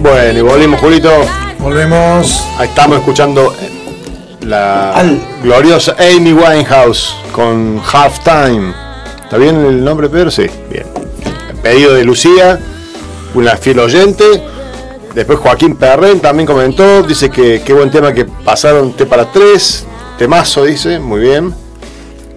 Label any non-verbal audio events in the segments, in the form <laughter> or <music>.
Bueno, y volvimos, Julito. Volvemos. Ahí estamos escuchando la gloriosa Amy Winehouse con Halftime. ¿Está bien el nombre, Pedro? Sí, bien. Pedido de Lucía, una fiel oyente. Después Joaquín Perren también comentó, dice que qué buen tema que pasaron T para tres. Temazo, dice, muy bien.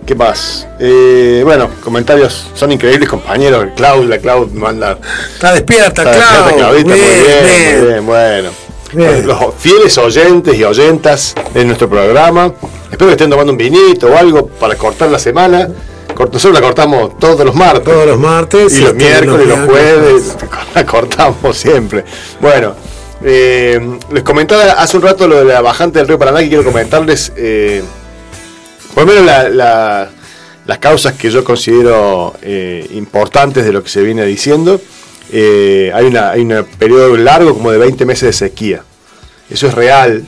¿Qué más? Eh, bueno, comentarios son increíbles, compañeros. Cloud, la Cloud manda. Está despierta, Está despierta, Clau. Claudita, muy Bien, muy bien, bueno. Bien. Los fieles oyentes y oyentas de nuestro programa. Espero que estén tomando un vinito o algo para cortar la semana. Nosotros la cortamos todos los martes. Todos los martes. Y los este, miércoles, y los miércoles. jueves, <laughs> la cortamos siempre. Bueno, eh, les comentaba hace un rato lo de la bajante del río Paraná que quiero comentarles. eh, por lo menos la- la- las causas que yo considero eh, importantes de lo que se viene diciendo. Eh, hay, una, hay un periodo largo como de 20 meses de sequía. Eso es real.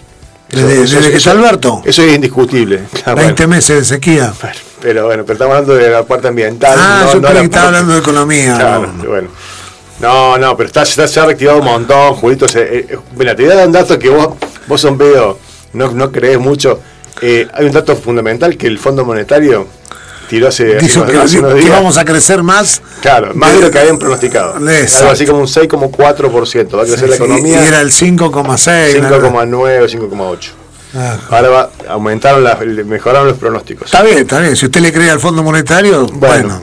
Eso- Desde, eso- desde que está Alberto. Eso es indiscutible. Claro, <laughs> 20 bueno. meses de sequía. Bueno, pero bueno, pero estamos hablando de la parte ambiental. Ah, no- yo no creí la que estaba parte- hablando de economía. Claro, no. bueno. No, no, pero está, está- se ha reactivado un montón, Julito. se- eh, eh, mira, te voy a dar un dato que vos, vos son veo, no, no crees mucho. Eh, hay un dato fundamental que el Fondo Monetario tiró hace, hace unos- que, hace unos que días. vamos a crecer más. Claro, más de lo que habían pronosticado. Exacto. Algo así como un 6,4%. Va a crecer la economía Y era el 5,6. ¿no? 5,9 o 5,8. Ah, Ahora va, aumentaron, las- mejoraron los pronósticos. Está bien, está bien. Si usted le cree al Fondo Monetario, bueno.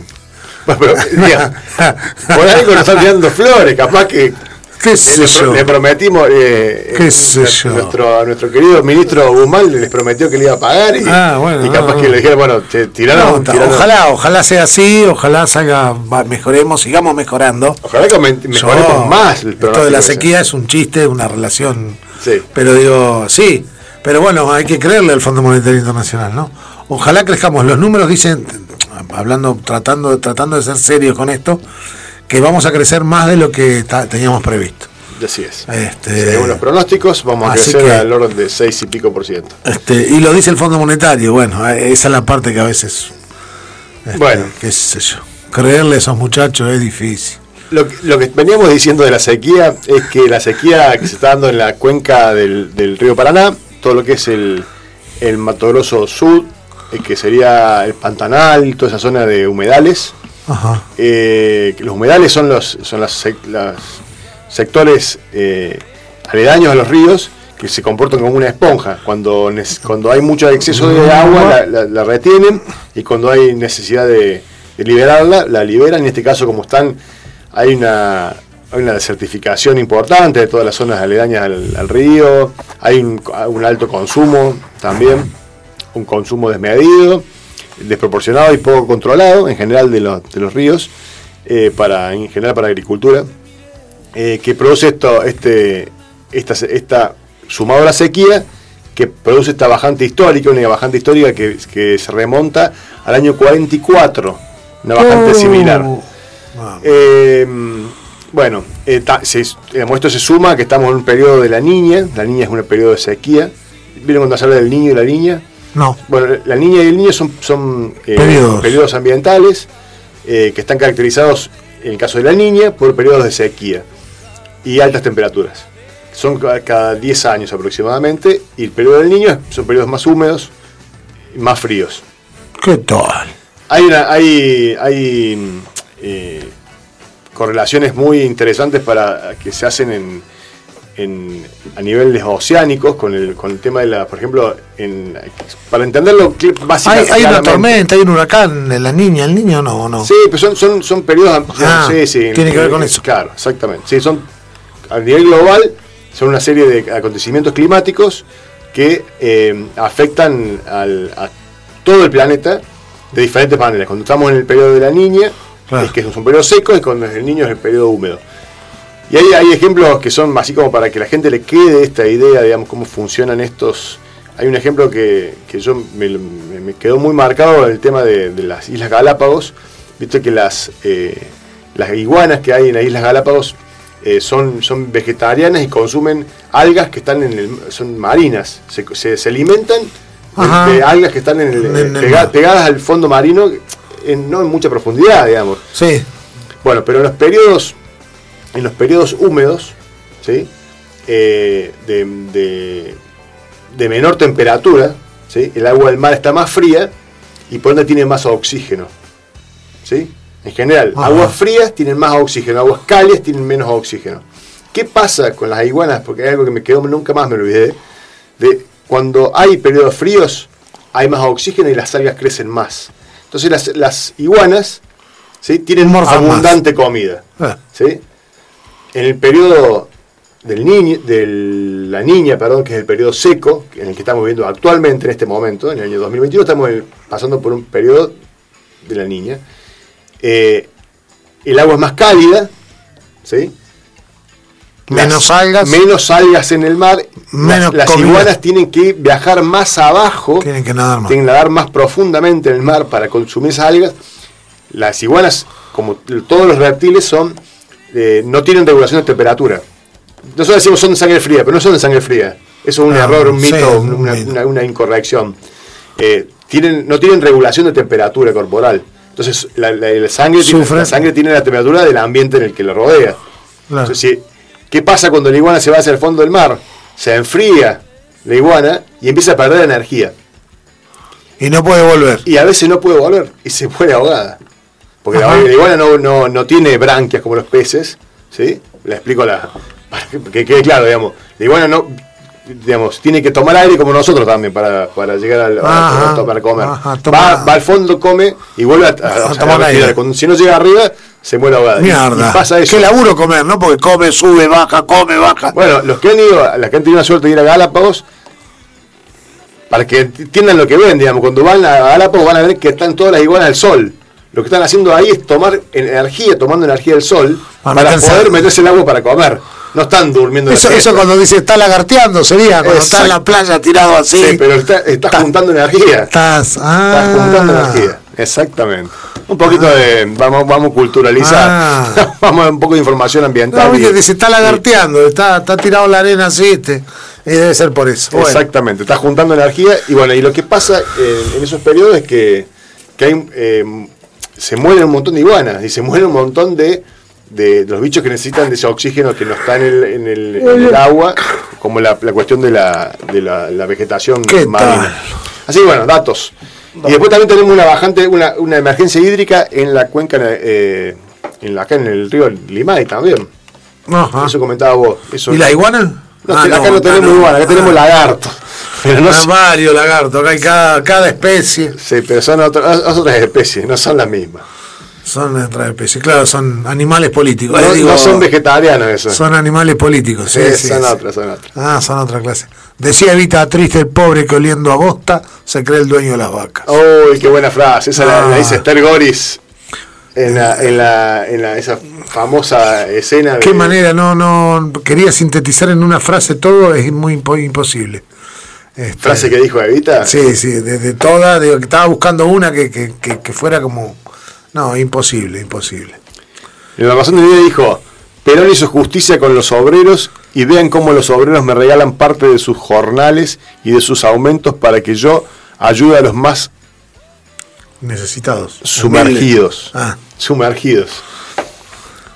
Bueno, <laughs> pero, diga, <laughs> por ahí nos están tirando flores, capaz que ¿Qué le, sé le yo? le prometimos, eh, ¿Qué eh, sé nuestro, yo? Nuestro, a nuestro querido ministro Guzmán les prometió que le iba a pagar y, Ah, bueno, y capaz no, que le dijeron, bueno, te tiraron, No, tiraron- ojalá, ojalá sea así, ojalá salga, mejoremos, sigamos mejorando. ojalá que mejoremos Yo- más el Esto de la sequía es un chiste, una relación. Sí. Pero digo, sí, pero bueno, hay que creerle al Fondo Monetario Internacional, ¿no? Ojalá crezcamos. Los números dicen, hablando, tratando, tratando de ser serios con esto, que vamos a crecer más de lo que teníamos previsto. Así es. Este- Según los pronósticos, vamos a crecer que- al orden de 6 y pico por ciento. Este, y lo dice el Fondo Monetario, bueno, esa es la parte que a veces, este, Bueno. qué sé yo, creerle a esos muchachos es difícil. Lo, que- lo que veníamos diciendo de la sequía es que la sequía que se está dando en la cuenca del, del río Paraná, todo lo que es el, el Mato Grosso Sur, eh, que sería el Pantanal, toda esa zona de humedales. Eh, los humedales son los son las, las sectores eh, aledaños a los ríos que se comportan como una esponja. Cuando, cuando hay mucho exceso de agua, la, retienen y cuando hay necesidad de, liberarla, la liberan. En este caso, como están, hay una, hay una certificación importante de todas las zonas aledañas al, al río, hay un, un alto consumo también, un consumo desmedido, desproporcionado y poco controlado en general de, los- de los ríos, eh, para, en general para agricultura eh, que produce esto, este, esta, esta sumado a la sequía, que produce esta bajante histórica, una bajante histórica que, que se remonta al año 44, una bajante Oh. similar. Eh, bueno, eh, ta- se- digamos, esto se suma que estamos en un periodo de la niña, la niña es un periodo de sequía. ¿Vieron cuando se habla del niño y la niña? No, Bueno, la niña y el niño son, son eh, Periodos. periodos ambientales eh, que están caracterizados, en el caso de la niña, por periodos de sequía y altas temperaturas. Son ca- cada 10 años aproximadamente y el periodo del niño son periodos más húmedos y más fríos. ¿qué tal? Hay, una- hay, hay eh, correlaciones muy interesantes para que se hacen en, en- a niveles oceánicos con el, con el tema de la, por ejemplo, en, para entenderlo cl- Hay, básicamente. hay una tormenta, hay un huracán, la niña, el niño no, no. Sí, pero son, son, son periodos. Ah, sí, sí, tiene que ver con eso. Claro, exactamente. Sí, son a nivel global, son una serie de acontecimientos climáticos que eh, afectan al- a todo el planeta de diferentes maneras. Cuando estamos en el periodo de la niña, Claro. es que es un periodo seco, y cuando es el niño es el periodo húmedo. Y hay, hay ejemplos que son así como para que la gente le quede esta idea, digamos, cómo funcionan estos. Hay un ejemplo que, que yo me, me- quedó muy marcado el tema de, de las Islas Galápagos. Viste que las, eh, las iguanas que hay en las Islas Galápagos eh, son, son vegetarianas y consumen algas que están en el, son marinas. Se, se- se alimentan Ajá. de, algas que están en el, En el pega- mar. pegadas al fondo marino, en- no en mucha profundidad, digamos. Sí, Bueno, pero en los periodos en los periodos húmedos, ¿sí? Eh, de, de- de menor temperatura, ¿sí? el agua del mar está más fría y por ende tiene más oxígeno. ¿sí? En general, Ajá. aguas frías tienen más oxígeno, aguas cálidas tienen menos oxígeno. ¿Qué pasa con las iguanas? Porque hay algo que me quedó, nunca más me olvidé. De cuando hay periodos fríos, hay más oxígeno y las algas crecen más. Entonces las, las iguanas ¿sí? tienen Morfan más. abundante comida. Ah, ¿sí? En el periodo del niño, de la niña, perdón, que es el periodo seco, en el que estamos viviendo actualmente en este momento, en el año 2021, estamos pasando por un periodo de la niña. Eh, el agua es más cálida, ¿sí? Menos Las- algas. Menos algas en el mar. Menos las las iguanas tienen que viajar más abajo tienen que nadar más. tienen que nadar más profundamente en el mar para consumir esas algas. Las iguanas, como todos los reptiles, son eh, no tienen regulación de temperatura. Nosotros decimos son de sangre fría, pero no son de sangre fría. Eso es un Ah, error, un sí, mito, un una, mito. una- una incorrección. Eh, tienen, no tienen regulación de temperatura corporal. Entonces, la, la- la sangre tiene, la sangre tiene la temperatura del ambiente en el que lo rodea. Claro. Entonces, si- ¿Qué pasa cuando la iguana se va hacia el fondo del mar? Se enfría la iguana y empieza a perder energía Y no puede volver. y a veces no puede volver y se muere ahogada. Porque la, Ajá. la iguana no, no, no tiene branquias como los peces, ¿sí? Le explico la, para que, que quede claro, digamos. La iguana no, digamos, tiene que tomar aire como nosotros también para, para llegar al, a- Ajá. para comer. Ajá, va, va al fondo, come y vuelve a, a- A a tomar aire. Cuando- si no llega arriba, se muere ahogada. Mierda. Y pasa eso. Qué laburo comer, ¿no? Porque come, sube, baja, come, baja. Bueno, los que han ido, las que han tenido la suerte de ir a Galápagos, para que entiendan lo que ven, digamos, cuando van a Galápagos van a ver que están todas las iguanas al sol. Lo que están haciendo ahí es tomar energía, tomando energía del sol, Para para, poder meterse el agua para comer. No están durmiendo Eso, eso cuando dice está lagarteando sería cuando está en la playa tirado así. Sí, pero está, está juntando energía. Estás, ah, Estás juntando energía. Exactamente. Un poquito de. Vamos, vamos a culturalizar. Ah. <laughs> vamos a un poco de información ambiental. No, viste, y- dice está lagarteando, está, está tirado la arena así, este, y debe ser por eso. Bueno, Exactamente, está juntando energía y bueno, y lo que pasa eh, en esos periodos es que, que hay, eh, se mueren un montón de iguanas y se mueren un montón de, de- de los bichos que necesitan de ese oxígeno que no está en el, en el, en el agua, como la, la cuestión de la, de la, la vegetación ¿Qué marina. Así que bueno, datos. Y después también tenemos una bajante, una, una emergencia hídrica en la cuenca, eh, en la, acá en el río Limay también. ajá. Eso comentaba vos. Eso, ¿Y la iguana? No, Ah, acá no, tenemos iguana, acá tenemos Ah. lagarto. Pero no Ah, varios lagartos, acá hay cada, cada especie. Sí, pero son otras, otras especies, no son las mismas. Son otras especies, claro, son animales políticos. No, digo, no son vegetarianos esos. son animales políticos, sí, Sí, son sí. otras, son otras. Ah, son otra clase. Decía Evita triste el pobre que oliendo a bosta se cree el dueño de las vacas. Uy, qué buena frase. Esa la, Ah. la dice Esther Goris en, la, en, la, en la- esa famosa escena. De, Qué manera, no, no, quería sintetizar en una frase todo, es muy impo- imposible. Este, Frase que dijo Evita. Sí, sí, de, de todas, estaba buscando una que, que, que, que fuera como... No, imposible, imposible. En la razón de vida dijo: Perón hizo justicia con los obreros y vean cómo los obreros me regalan parte de sus jornales y de sus aumentos para que yo ayude a los más Necesitados. sumergidos. Ah, Sumergidos.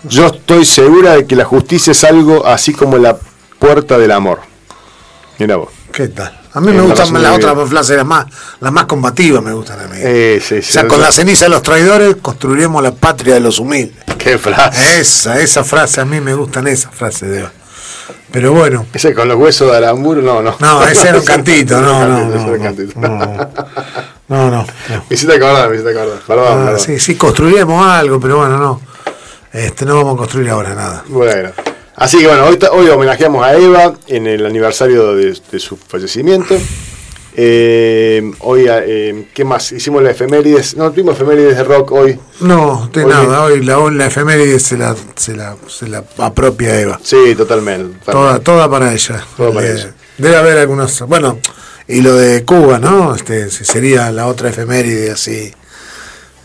Yo estoy segura de que la justicia es algo así como la puerta del amor. Mira vos. ¿qué tal? A mí Eh, me la gustan las otras frases, las más, las más combativas me gustan a mí. Eh, sí, o sí, sea, sí. con la ceniza de los traidores construiremos la patria de los humildes. Qué frase. Esa, esa frase, a mí me gustan esas frases de Pero bueno, Ese con los huesos de Aramburu, no, no. no, ese era un <laughs> cantito, no, no, no, no, no, no, no, no. Me hiciste acordar, me hiciste acordar. Perdón, Ah, perdón. sí, sí, construiremos algo, pero bueno, no. Este, no vamos a construir ahora nada. Bueno. Así que bueno, hoy, hoy homenajeamos a Eva en el aniversario de, de su fallecimiento. Eh, hoy, eh, ¿qué más? Hicimos la efemérides. No, tuvimos efemérides de rock hoy. No, de Hoy- nada, hoy la, la efeméride se la, se la, se la apropia Eva. Sí, totalmente. Toda, toda para ella. Toda para Eh, ella. Debe haber algunos. Bueno, y lo de Cuba, ¿no? Este, sería la otra efeméride así.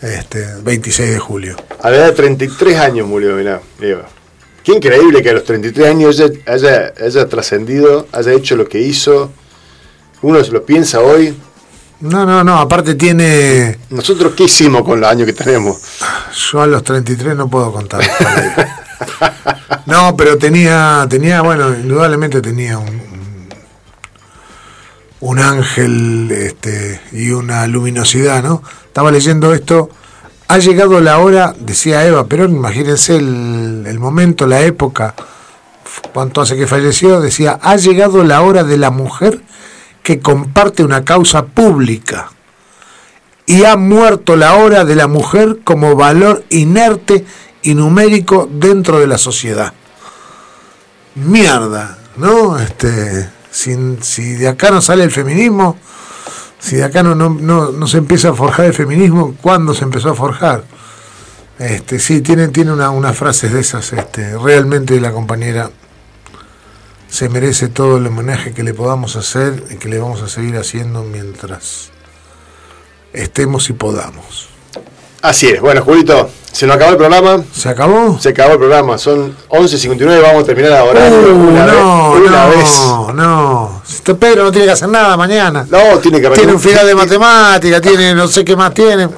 Este, 26 de julio. A la edad de 33 años murió, mirá, Eva. Qué increíble que a los 33 años haya, haya, haya trascendido, haya hecho lo que hizo. Uno se lo piensa hoy. No, no, no, aparte tiene. Nosotros, ¿qué hicimos con los años que tenemos? Yo a los 33 no puedo contar. <laughs> No, pero tenía, tenía, bueno, indudablemente tenía un, un ángel este, y una luminosidad, ¿no? Estaba leyendo esto. Ha llegado la hora, decía Eva pero imagínense el, momento, la época, cuánto hace que falleció, decía, ha llegado la hora de la mujer que comparte una causa pública y ha muerto la hora de la mujer como valor inerte y numérico dentro de la sociedad. Mierda, ¿no? Este, si de acá no sale el feminismo, si de acá no, no, no, se empieza a forjar el feminismo, ¿cuándo se empezó a forjar? Este, sí, tiene, tiene una, unas frases de esas, este, realmente la compañera se merece todo el homenaje que le podamos hacer y que le vamos a seguir haciendo mientras estemos y podamos. Así es, bueno, Julito, se nos acabó el programa. ¿Se acabó? Se acabó el programa, son 11.59, vamos a terminar ahora. Uh, una no, vez, una no, vez. no. Este Pedro no tiene que hacer nada mañana. No, tiene que Tiene un final de <laughs> matemática, tiene no sé qué más tiene.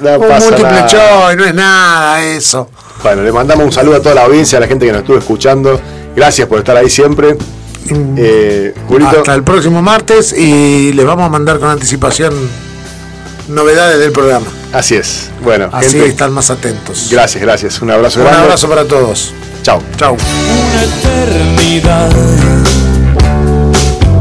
No un múltiple choice, no es nada eso. Bueno, le mandamos un saludo a toda la audiencia, a la gente que nos estuvo escuchando. Gracias por estar ahí siempre. Mm. Eh. Hasta el próximo martes y les vamos a mandar con anticipación novedades del programa. Así es. Bueno, así gente, están más atentos. Gracias, gracias. Un abrazo grande. Un abrazo para todos. Chao. Chao. Una eternidad